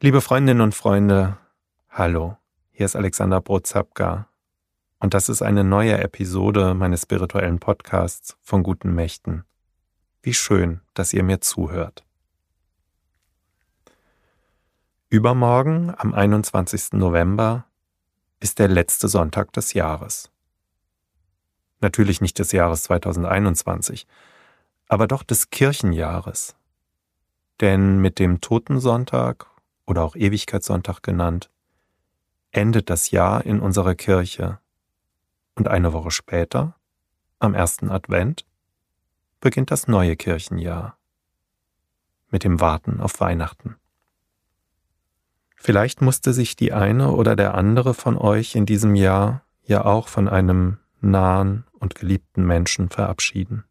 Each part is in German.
Liebe Freundinnen und Freunde, hallo, hier ist Alexander Brozapka und das ist eine neue Episode meines spirituellen Podcasts von guten Mächten. Wie schön, dass ihr mir zuhört. Übermorgen, am 21. November, ist der letzte Sonntag des Jahres. Natürlich nicht des Jahres 2021, aber doch des Kirchenjahres. Denn mit dem Totensonntag oder auch Ewigkeitssonntag genannt, endet das Jahr in unserer Kirche. Und eine Woche später, am ersten Advent, beginnt das neue Kirchenjahr mit dem Warten auf Weihnachten. Vielleicht musste sich die eine oder der andere von euch in diesem Jahr ja auch von einem nahen und geliebten Menschen verabschieden.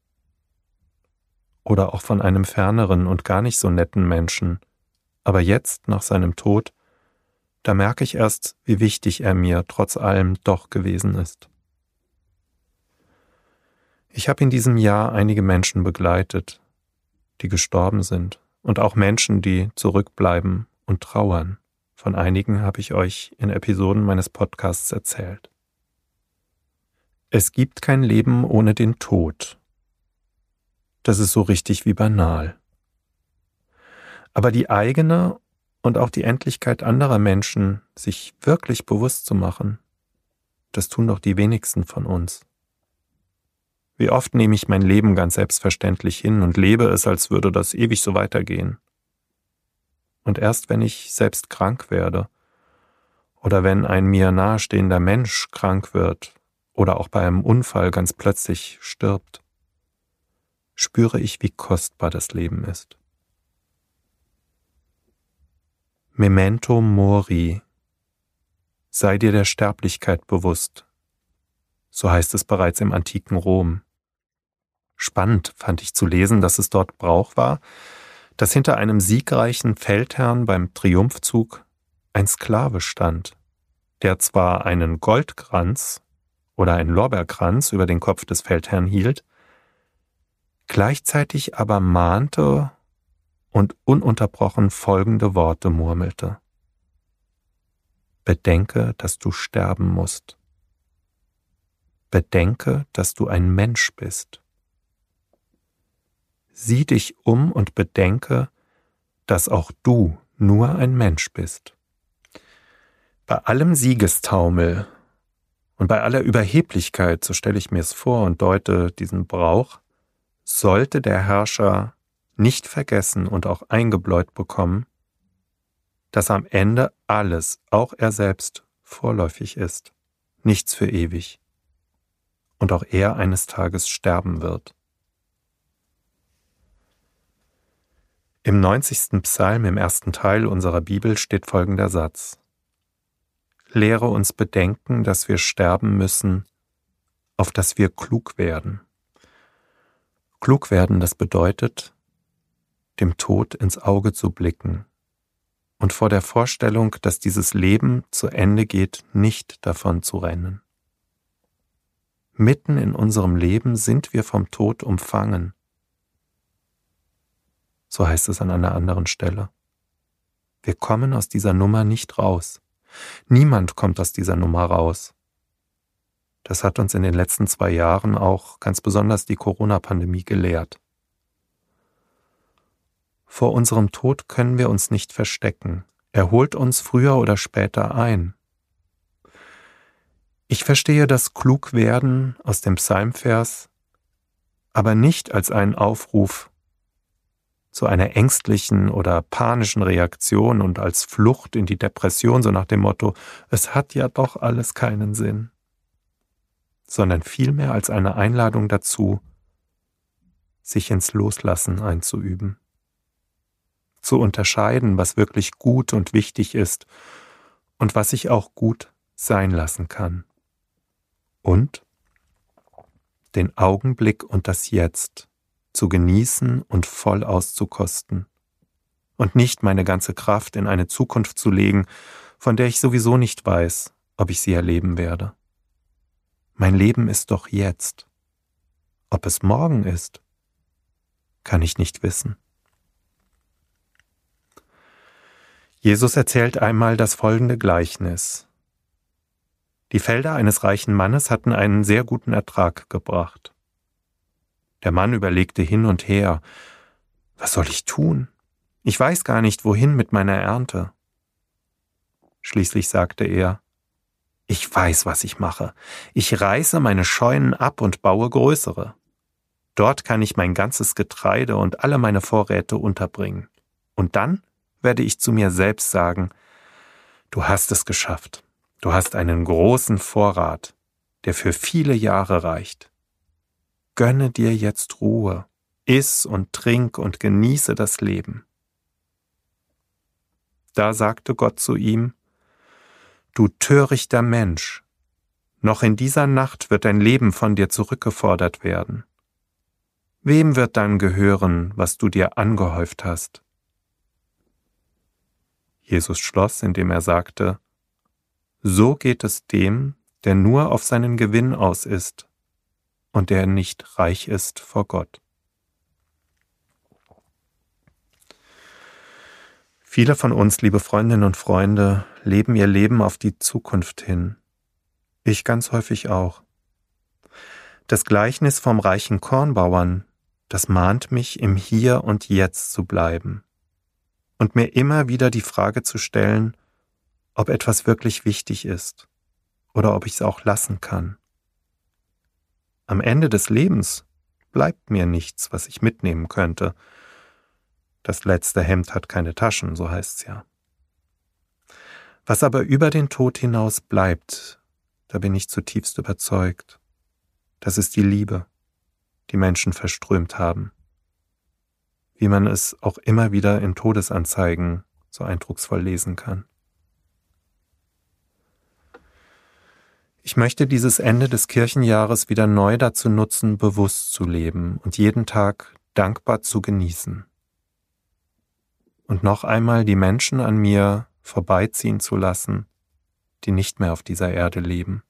Oder auch von einem ferneren und gar nicht so netten Menschen, aber jetzt, nach seinem Tod, da merke ich erst, wie wichtig er mir trotz allem doch gewesen ist. Ich habe in diesem Jahr einige Menschen begleitet, die gestorben sind, und auch Menschen, die zurückbleiben und trauern. Von einigen habe ich euch in Episoden meines Podcasts erzählt. Es gibt kein Leben ohne den Tod. Das ist so richtig wie banal. Aber die eigene und auch die Endlichkeit anderer Menschen sich wirklich bewusst zu machen, das tun doch die wenigsten von uns. Wie oft nehme ich mein Leben ganz selbstverständlich hin und lebe es, als würde das ewig so weitergehen. Und erst wenn ich selbst krank werde, oder wenn ein mir nahestehender Mensch krank wird, oder auch bei einem Unfall ganz plötzlich stirbt, spüre ich, wie kostbar das Leben ist. Memento Mori. Sei dir der Sterblichkeit bewusst. So heißt es bereits im antiken Rom. Spannend fand ich zu lesen, dass es dort Brauch war, dass hinter einem siegreichen Feldherrn beim Triumphzug ein Sklave stand, der zwar einen Goldkranz oder einen Lorbeerkranz über den Kopf des Feldherrn hielt, gleichzeitig aber mahnte und ununterbrochen folgende Worte murmelte. Bedenke, dass du sterben musst. Bedenke, dass du ein Mensch bist. Sieh dich um und bedenke, dass auch du nur ein Mensch bist. Bei allem Siegestaumel und bei aller Überheblichkeit, so stelle ich mir es vor und deute diesen Brauch, sollte der Herrscher nicht vergessen und auch eingebläut bekommen, dass am Ende alles, auch er selbst, vorläufig ist, nichts für ewig, und auch er eines Tages sterben wird. Im 90. Psalm im ersten Teil unserer Bibel steht folgender Satz. Lehre uns bedenken, dass wir sterben müssen, auf dass wir klug werden. Klug werden, das bedeutet, dem Tod ins Auge zu blicken und vor der Vorstellung, dass dieses Leben zu Ende geht, nicht davon zu rennen. Mitten in unserem Leben sind wir vom Tod umfangen. So heißt es an einer anderen Stelle. Wir kommen aus dieser Nummer nicht raus. Niemand kommt aus dieser Nummer raus. Das hat uns in den letzten zwei Jahren auch ganz besonders die Corona-Pandemie gelehrt. Vor unserem Tod können wir uns nicht verstecken. Er holt uns früher oder später ein. Ich verstehe das Klugwerden aus dem Psalmvers aber nicht als einen Aufruf zu einer ängstlichen oder panischen Reaktion und als Flucht in die Depression, so nach dem Motto, es hat ja doch alles keinen Sinn, sondern vielmehr als eine Einladung dazu, sich ins Loslassen einzuüben zu unterscheiden, was wirklich gut und wichtig ist und was ich auch gut sein lassen kann. Und den Augenblick und das Jetzt zu genießen und voll auszukosten und nicht meine ganze Kraft in eine Zukunft zu legen, von der ich sowieso nicht weiß, ob ich sie erleben werde. Mein Leben ist doch jetzt. Ob es morgen ist, kann ich nicht wissen. Jesus erzählt einmal das folgende Gleichnis. Die Felder eines reichen Mannes hatten einen sehr guten Ertrag gebracht. Der Mann überlegte hin und her, was soll ich tun? Ich weiß gar nicht, wohin mit meiner Ernte. Schließlich sagte er, ich weiß, was ich mache. Ich reiße meine Scheunen ab und baue größere. Dort kann ich mein ganzes Getreide und alle meine Vorräte unterbringen. Und dann werde ich zu mir selbst sagen, du hast es geschafft. Du hast einen großen Vorrat, der für viele Jahre reicht. Gönne dir jetzt Ruhe, iss und trink und genieße das Leben. Da sagte Gott zu ihm, Du törichter Mensch, noch in dieser Nacht wird dein Leben von dir zurückgefordert werden. Wem wird dann gehören, was du dir angehäuft hast? Jesus schloss, indem er sagte, So geht es dem, der nur auf seinen Gewinn aus ist und der nicht reich ist vor Gott. Viele von uns, liebe Freundinnen und Freunde, leben ihr Leben auf die Zukunft hin. Ich ganz häufig auch. Das Gleichnis vom reichen Kornbauern, das mahnt mich, im Hier und Jetzt zu bleiben und mir immer wieder die Frage zu stellen, ob etwas wirklich wichtig ist oder ob ich es auch lassen kann. Am Ende des Lebens bleibt mir nichts, was ich mitnehmen könnte, das letzte Hemd hat keine Taschen, so heißt's ja. Was aber über den Tod hinaus bleibt, da bin ich zutiefst überzeugt, das ist die Liebe, die Menschen verströmt haben. Wie man es auch immer wieder in Todesanzeigen so eindrucksvoll lesen kann. Ich möchte dieses Ende des Kirchenjahres wieder neu dazu nutzen, bewusst zu leben und jeden Tag dankbar zu genießen und noch einmal die Menschen an mir vorbeiziehen zu lassen, die nicht mehr auf dieser Erde leben.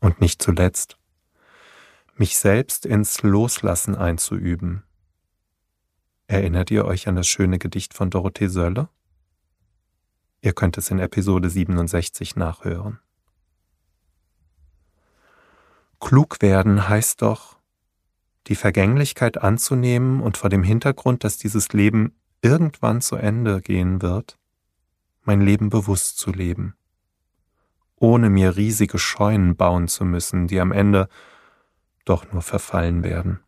Und nicht zuletzt, mich selbst ins Loslassen einzuüben. Erinnert ihr euch an das schöne Gedicht von Dorothee Sölle? Ihr könnt es in Episode 67 nachhören. Klug werden heißt doch, die Vergänglichkeit anzunehmen und vor dem Hintergrund, dass dieses Leben irgendwann zu Ende gehen wird, mein Leben bewusst zu leben, ohne mir riesige Scheunen bauen zu müssen, die am Ende doch nur verfallen werden.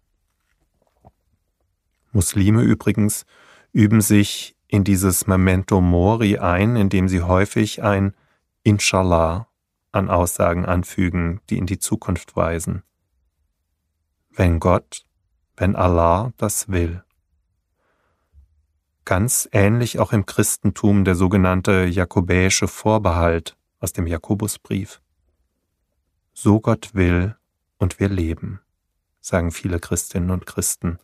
Muslime übrigens üben sich in dieses Memento Mori ein, indem sie häufig ein Inshallah an Aussagen anfügen, die in die Zukunft weisen wenn Gott, wenn Allah das will. Ganz ähnlich auch im Christentum der sogenannte jakobäische Vorbehalt aus dem Jakobusbrief. So Gott will und wir leben, sagen viele Christinnen und Christen,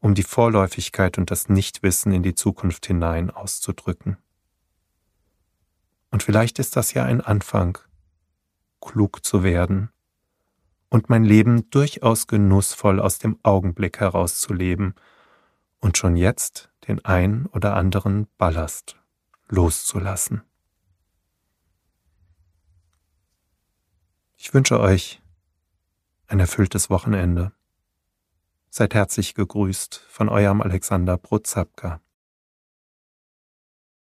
um die Vorläufigkeit und das Nichtwissen in die Zukunft hinein auszudrücken. Und vielleicht ist das ja ein Anfang, klug zu werden und mein Leben durchaus genussvoll aus dem Augenblick herauszuleben und schon jetzt den ein oder anderen Ballast loszulassen. Ich wünsche euch ein erfülltes Wochenende. Seid herzlich gegrüßt von eurem Alexander Brozapka.